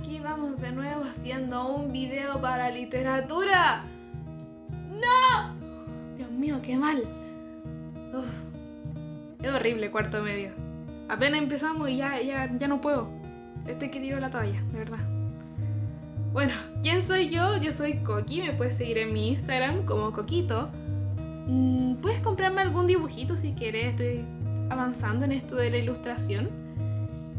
aquí vamos de nuevo haciendo un video para literatura. ¡No! Dios mío, qué mal. Uf. Es horrible cuarto medio. Apenas empezamos y ya, ya, ya no puedo. Estoy que tiro la toalla, de verdad. Bueno, ¿quién soy yo? Yo soy Coqui, me puedes seguir en mi Instagram como Coquito. Mm, puedes comprarme algún dibujito si quieres, estoy avanzando en esto de la ilustración.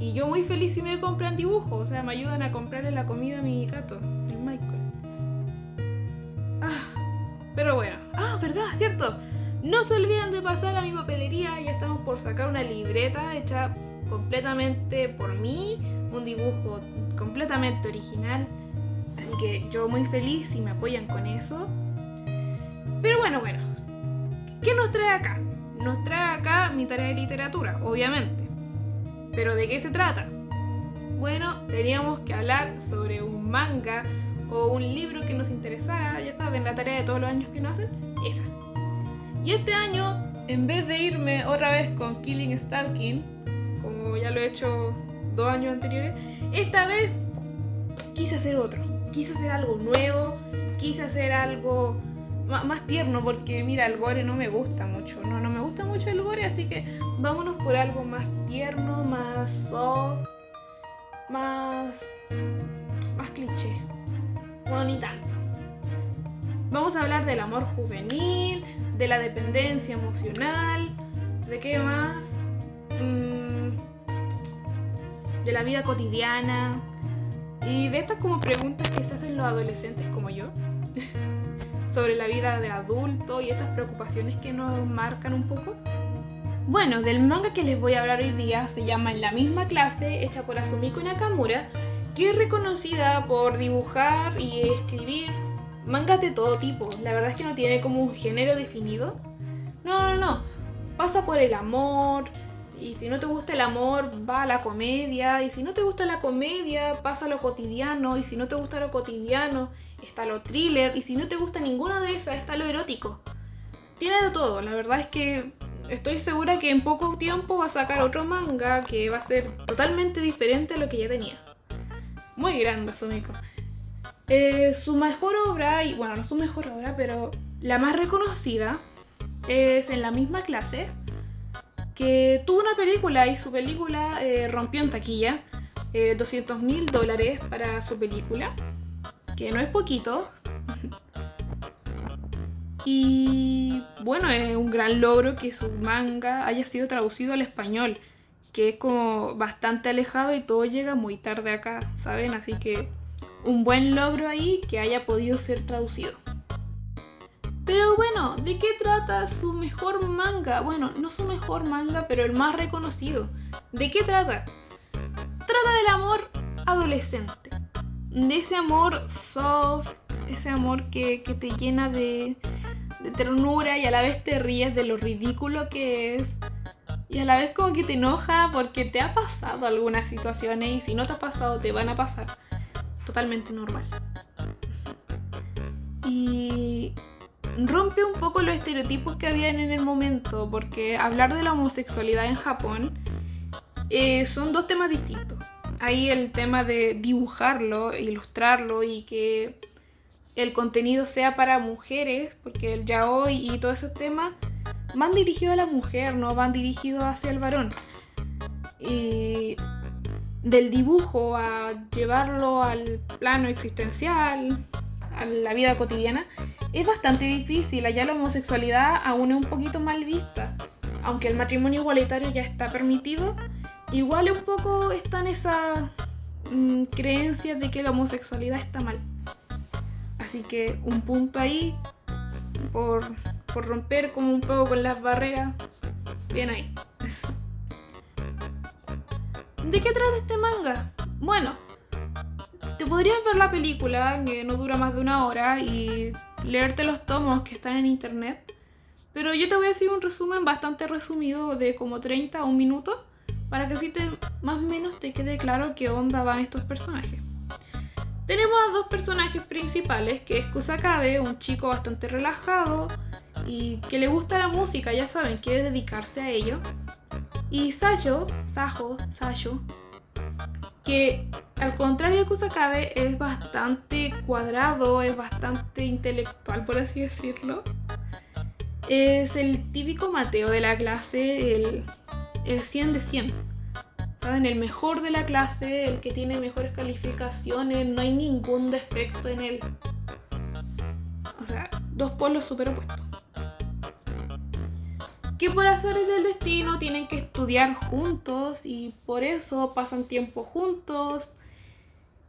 Y yo muy feliz si me compran dibujos, o sea, me ayudan a comprarle la comida a mi gato, el Michael. Ah, pero bueno, ah, verdad, cierto. No se olviden de pasar a mi papelería, ya estamos por sacar una libreta hecha completamente por mí, un dibujo completamente original. Así que yo muy feliz si me apoyan con eso. Pero bueno, bueno. ¿Qué nos trae acá? Nos trae acá mi tarea de literatura, obviamente. ¿Pero de qué se trata? Bueno, teníamos que hablar sobre un manga o un libro que nos interesara, ya saben, la tarea de todos los años que nos hacen, esa. Y este año, en vez de irme otra vez con Killing Stalking, como ya lo he hecho dos años anteriores, esta vez quise hacer otro. Quise hacer algo nuevo, quise hacer algo más tierno, porque mira, el gore no me gusta mucho, no, no me gusta mucho el gore, así que vámonos por algo más tierno, más soft, más, más cliché. Bueno, ni tanto. Vamos a hablar del amor juvenil, de la dependencia emocional, de qué más, mm, de la vida cotidiana y de estas como preguntas que se hacen los adolescentes como yo sobre la vida de adulto y estas preocupaciones que nos marcan un poco. Bueno, del manga que les voy a hablar hoy día se llama En la misma clase, hecha por Asumiko Nakamura, que es reconocida por dibujar y escribir mangas de todo tipo. La verdad es que no tiene como un género definido. No, no, no. Pasa por el amor. Y si no te gusta el amor, va a la comedia. Y si no te gusta la comedia, pasa a lo cotidiano. Y si no te gusta lo cotidiano, está lo thriller. Y si no te gusta ninguna de esas, está lo erótico. Tiene de todo. La verdad es que estoy segura que en poco tiempo va a sacar otro manga que va a ser totalmente diferente a lo que ya tenía. Muy grande, Sumiko. Eh, su mejor obra, y bueno, no su mejor obra, pero la más reconocida es en la misma clase, que tuvo una película y su película eh, rompió en taquilla 200 eh, mil dólares para su película, que no es poquito. y bueno, es un gran logro que su manga haya sido traducido al español, que es como bastante alejado y todo llega muy tarde acá, ¿saben? Así que un buen logro ahí que haya podido ser traducido. Pero bueno, ¿de qué trata su mejor manga? Bueno, no su mejor manga, pero el más reconocido. ¿De qué trata? Trata del amor adolescente. De ese amor soft, ese amor que, te llena de, de ternura y a la vez te ríes de lo ridículo que es. Y a la vez como que te enoja porque te ha pasado algunas situaciones y si no te ha pasado te van a pasar totalmente normal. Y rompe un poco los estereotipos que habían en el momento, porque hablar de la homosexualidad en Japón eh, son dos temas distintos. Hay el tema de dibujarlo, ilustrarlo y que el contenido sea para mujeres, porque el yaoi y todos esos temas van dirigidos a la mujer, no van dirigidos hacia el varón. Y del dibujo a llevarlo al plano existencial, la vida cotidiana, es bastante difícil. Allá la homosexualidad aún es un poquito mal vista. Aunque el matrimonio igualitario ya está permitido, igual un poco están esas mm, creencias de que la homosexualidad está mal. Así que un punto ahí por, por romper como un poco con las barreras. Bien ahí. ¿De qué trata este manga? Bueno, te podrías ver la película, que no dura más de una hora, y leerte los tomos que están en internet. Pero yo te voy a decir un resumen bastante resumido de como 30 a un minuto, para que así te, más o menos te quede claro qué onda van estos personajes. Tenemos a dos personajes principales, que es Kusakabe, un chico bastante relajado y que le gusta la música, ya saben, quiere dedicarse a ello. Y Sayo, Sajo, Sayo, que al contrario de Kusakabe, es bastante cuadrado, es bastante intelectual, por así decirlo. Es el típico Mateo de la clase, el, el 100 de 100. ¿Saben? El mejor de la clase, el que tiene mejores calificaciones, no hay ningún defecto en él. O sea, dos polos super opuestos. Que por hacer del destino tienen que estudiar juntos y por eso pasan tiempo juntos.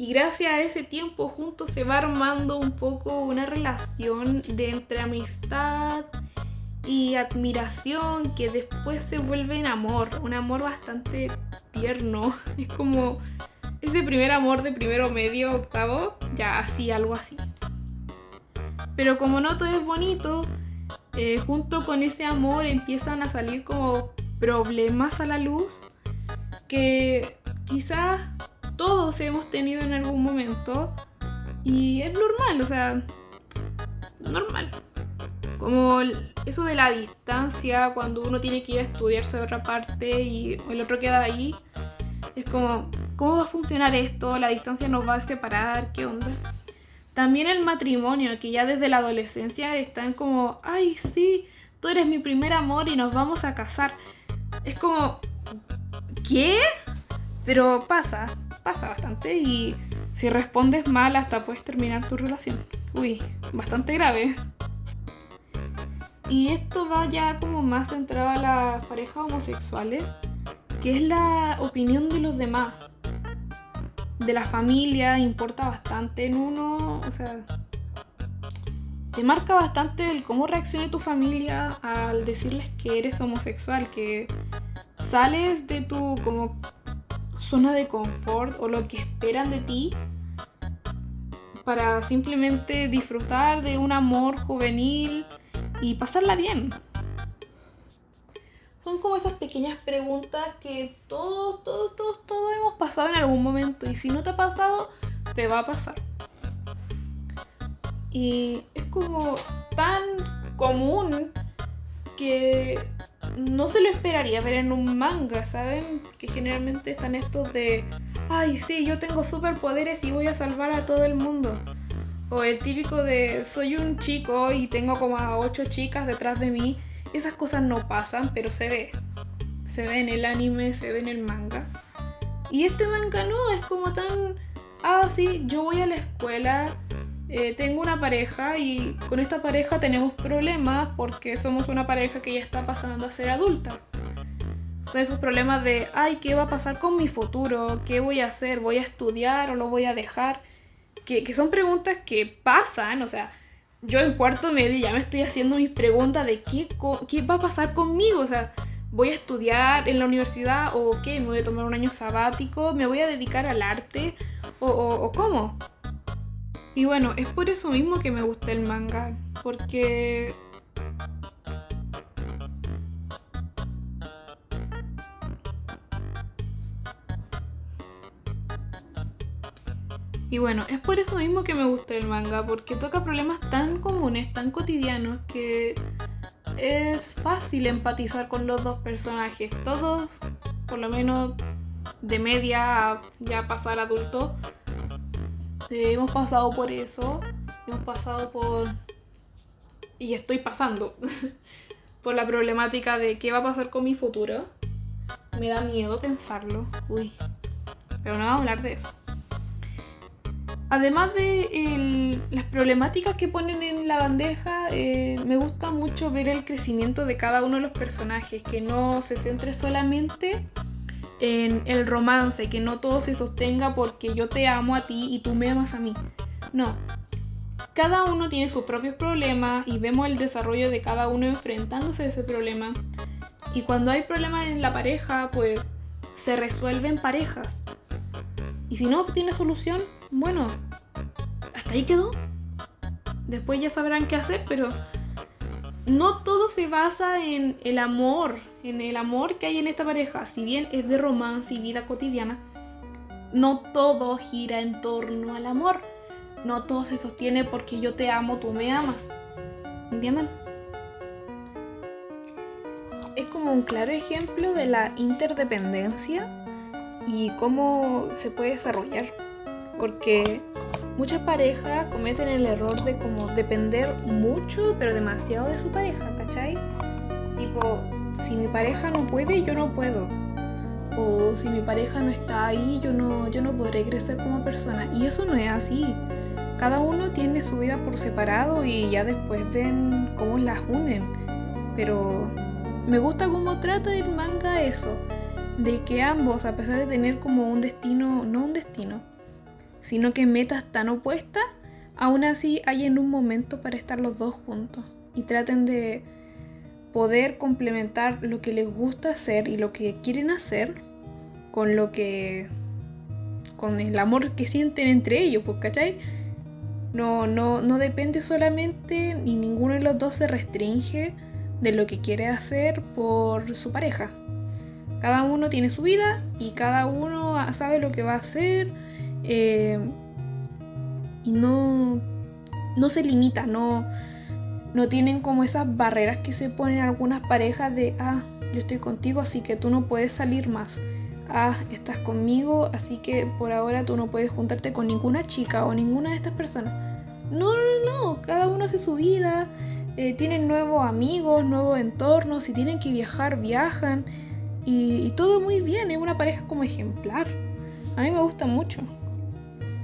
Y gracias a ese tiempo juntos se va armando un poco una relación de entre amistad y admiración que después se vuelve en amor, un amor bastante tierno. Es como ese primer amor de primero, medio, octavo, ya así, algo así. Pero como no todo es bonito, eh, junto con ese amor empiezan a salir como problemas a la luz que quizás todos hemos tenido en algún momento y es normal, o sea, normal. Como eso de la distancia, cuando uno tiene que ir a estudiarse a otra parte y el otro queda ahí, es como, ¿cómo va a funcionar esto? ¿La distancia nos va a separar? ¿Qué onda? También el matrimonio, que ya desde la adolescencia están como, ay, sí, tú eres mi primer amor y nos vamos a casar. Es como, ¿qué? Pero pasa, pasa bastante y si respondes mal hasta puedes terminar tu relación. Uy, bastante grave. Y esto va ya como más centrado a las parejas homosexuales, que es la opinión de los demás. De la familia importa bastante en uno, o sea, te marca bastante el cómo reaccione tu familia al decirles que eres homosexual, que sales de tu como zona de confort o lo que esperan de ti para simplemente disfrutar de un amor juvenil y pasarla bien. Son como esas pequeñas preguntas que todos, todos, todos, todos hemos pasado en algún momento y si no te ha pasado, te va a pasar. Y es como tan común que no se lo esperaría ver en un manga, ¿saben? Que generalmente están estos de, ay, sí, yo tengo superpoderes y voy a salvar a todo el mundo. O el típico de soy un chico y tengo como a ocho chicas detrás de mí. Esas cosas no pasan, pero se ve. Se ve en el anime, se ve en el manga. Y este manga no, es como tan... Ah, sí, yo voy a la escuela, eh, tengo una pareja y con esta pareja tenemos problemas porque somos una pareja que ya está pasando a ser adulta. Son esos problemas de, ay, ¿qué va a pasar con mi futuro? ¿Qué voy a hacer? ¿Voy a estudiar o lo voy a dejar? que, son preguntas que pasan, o sea, yo en cuarto medio ya me estoy haciendo mis preguntas de qué, qué va a pasar conmigo, o sea, voy a estudiar en la universidad o qué, me voy a tomar un año sabático, me voy a dedicar al arte o, o cómo. Y bueno, es por eso mismo que me gusta el manga, porque Y bueno, es por eso mismo que me gusta el manga, porque toca problemas tan comunes, tan cotidianos, que es fácil empatizar con los dos personajes. Todos, por lo menos de media ya pasar adulto, hemos pasado por eso, hemos pasado por... Y estoy pasando por la problemática de qué va a pasar con mi futuro. Me da miedo pensarlo. Uy. Pero no vamos a hablar de eso. Además de las problemáticas que ponen en la bandeja, eh, me gusta mucho ver el crecimiento de cada uno de los personajes, que no se centre solamente en el romance, que no todo se sostenga porque yo te amo a ti y tú me amas a mí. No. Cada uno tiene sus propios problemas y vemos el desarrollo de cada uno enfrentándose a ese problema. Y cuando hay problemas en la pareja, pues se resuelven parejas. Y si no tiene solución, bueno, hasta ahí quedó. Después ya sabrán qué hacer, pero no todo se basa en el amor, en el amor que hay en esta pareja. Si bien es de romance y vida cotidiana, no todo gira en torno al amor. No todo se sostiene porque yo te amo, tú me amas. ¿Entienden? Es como un claro ejemplo de la interdependencia y cómo se puede desarrollar. Porque muchas parejas cometen el error de como depender mucho, pero demasiado de su pareja, ¿cachai? Tipo, si mi pareja no puede, yo no puedo. O si mi pareja no está ahí, yo no, yo no podré crecer como persona. Y eso no es así. Cada uno tiene su vida por separado y ya después ven cómo las unen. Pero me gusta cómo trata el manga eso. De que ambos, a pesar de tener como un destino, no un destino, sino que metas tan opuestas, aún así hay en un momento para estar los dos juntos. Y traten de poder complementar lo que les gusta hacer y lo que quieren hacer con lo que con el amor que sienten entre ellos, pues, ¿cachai? No, no, no depende solamente, ni ninguno de los dos se restringe de lo que quiere hacer por su pareja. Cada uno tiene su vida y cada uno sabe lo que va a hacer eh, y no, no se limita, no, no tienen como esas barreras que se ponen algunas parejas de, ah, yo estoy contigo, así que tú no puedes salir más. Ah, estás conmigo, así que por ahora tú no puedes juntarte con ninguna chica o ninguna de estas personas. No, no, no, cada uno hace su vida, eh, tienen nuevos amigos, nuevos entornos, si tienen que viajar, viajan. Y, y todo muy bien, es una pareja como ejemplar. A mí me gusta mucho.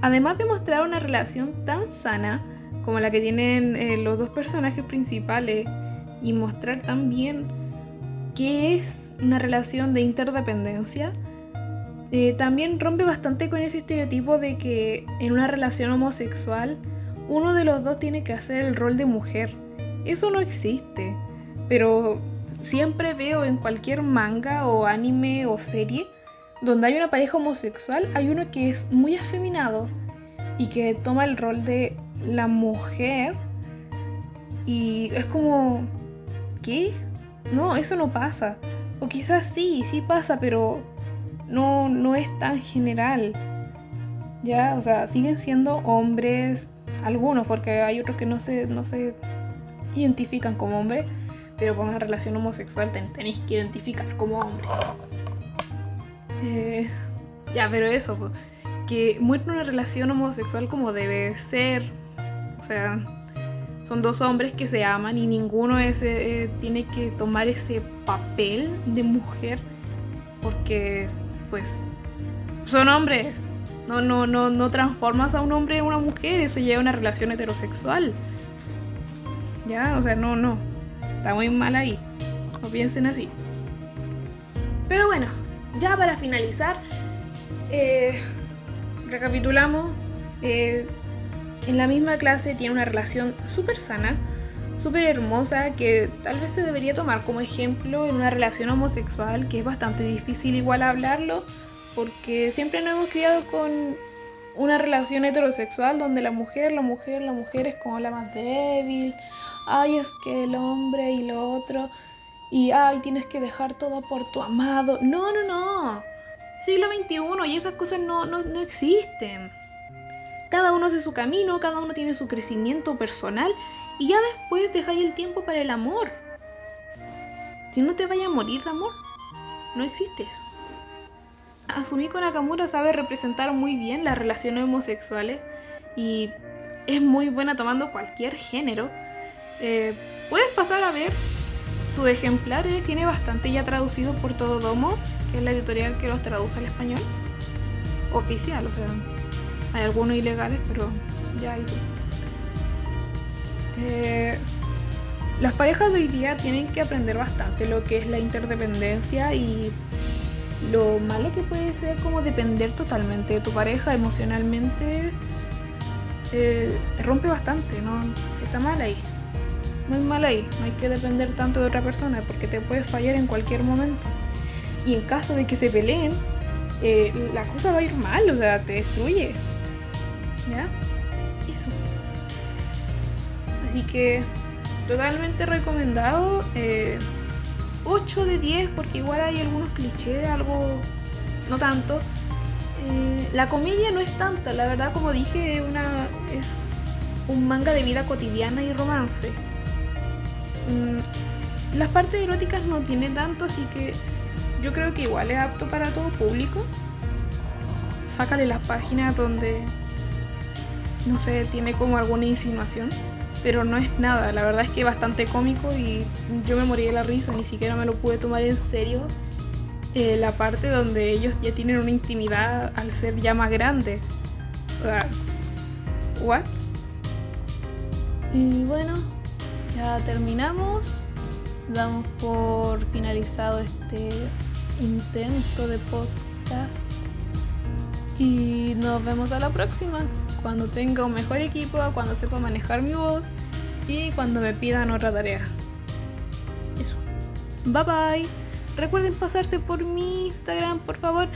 Además de mostrar una relación tan sana, como la que tienen eh, los dos personajes principales y mostrar también qué es una relación de interdependencia, eh, también rompe bastante con ese estereotipo de que en una relación homosexual uno de los dos tiene que hacer el rol de mujer. Eso no existe, pero siempre veo en cualquier manga o anime o serie donde hay una pareja homosexual, hay uno que es muy afeminado y que toma el rol de la mujer y es como, ¿qué? No, eso no pasa. O quizás sí, sí pasa, pero no, no es tan general. Ya, o sea, siguen siendo hombres, algunos, porque hay otros que no se, no se identifican como hombres, pero con una relación homosexual tenéis que identificar como hombre. Eh, ya, pero eso, que muestra una relación homosexual como debe ser, o sea, son dos hombres que se aman y ninguno ese, eh, tiene que tomar ese papel de mujer porque, pues, son hombres. No, no, no, no transformas a un hombre en una mujer, eso lleva a una relación heterosexual. Ya, o sea, no, no. Está muy mal ahí. No piensen así. Pero bueno, ya para finalizar, eh, recapitulamos. Eh, en la misma clase tiene una relación súper sana, súper hermosa, que tal vez se debería tomar como ejemplo en una relación homosexual, que es bastante difícil igual hablarlo, porque siempre nos hemos criado con una relación heterosexual donde la mujer, la mujer, la mujer es como la más débil, ay, es que el hombre y lo otro, y ay, tienes que dejar todo por tu amado. No, no, no. Siglo XXI y esas cosas no, no, no existen. Cada uno hace su camino, cada uno tiene su crecimiento personal y ya después dejáis el tiempo para el amor. Si no te vaya a morir de amor, no existe eso. Asumiko Nakamura sabe representar muy bien las relaciones homosexuales y es muy buena tomando cualquier género. Eh, puedes pasar a ver sus ejemplares, tiene bastante ya traducido por Todo Domo, que es la editorial que los traduce al español. Oficial, o sea, hay algunos ilegales, pero ya hay. Eh, las parejas de hoy día tienen que aprender bastante lo que es la interdependencia y lo malo que puede ser como depender totalmente de tu pareja emocionalmente. Eh, te rompe bastante, ¿no? Está mal ahí. Muy mal ahí. No hay que depender tanto de otra persona porque te puedes fallar en cualquier momento. Y en caso de que se peleen, eh, la cosa va a ir mal, o sea, te destruye. ¿Ya? Eso. Así que totalmente recomendado. 8 eh, de 10 porque igual hay algunos clichés, algo no tanto. Eh, la comedia no es tanta, la verdad como dije, una, es un manga de vida cotidiana y romance. Mm, las partes eróticas no tiene tanto, así que yo creo que igual es apto para todo público. sácale las páginas donde, no sé, tiene como alguna insinuación. Pero no es nada, la verdad es que es bastante cómico y yo me morí de la risa, ni siquiera me lo pude tomar en serio. Eh, la parte donde ellos ya tienen una intimidad al ser ya más grande. O sea, ¿what? Y bueno, ya terminamos. Damos por finalizado este intento de podcast. Y nos vemos a la próxima. Cuando tenga un mejor equipo, cuando sepa manejar mi voz y cuando me pidan otra tarea. Eso. Bye bye. Recuerden pasarse por mi Instagram, por favor.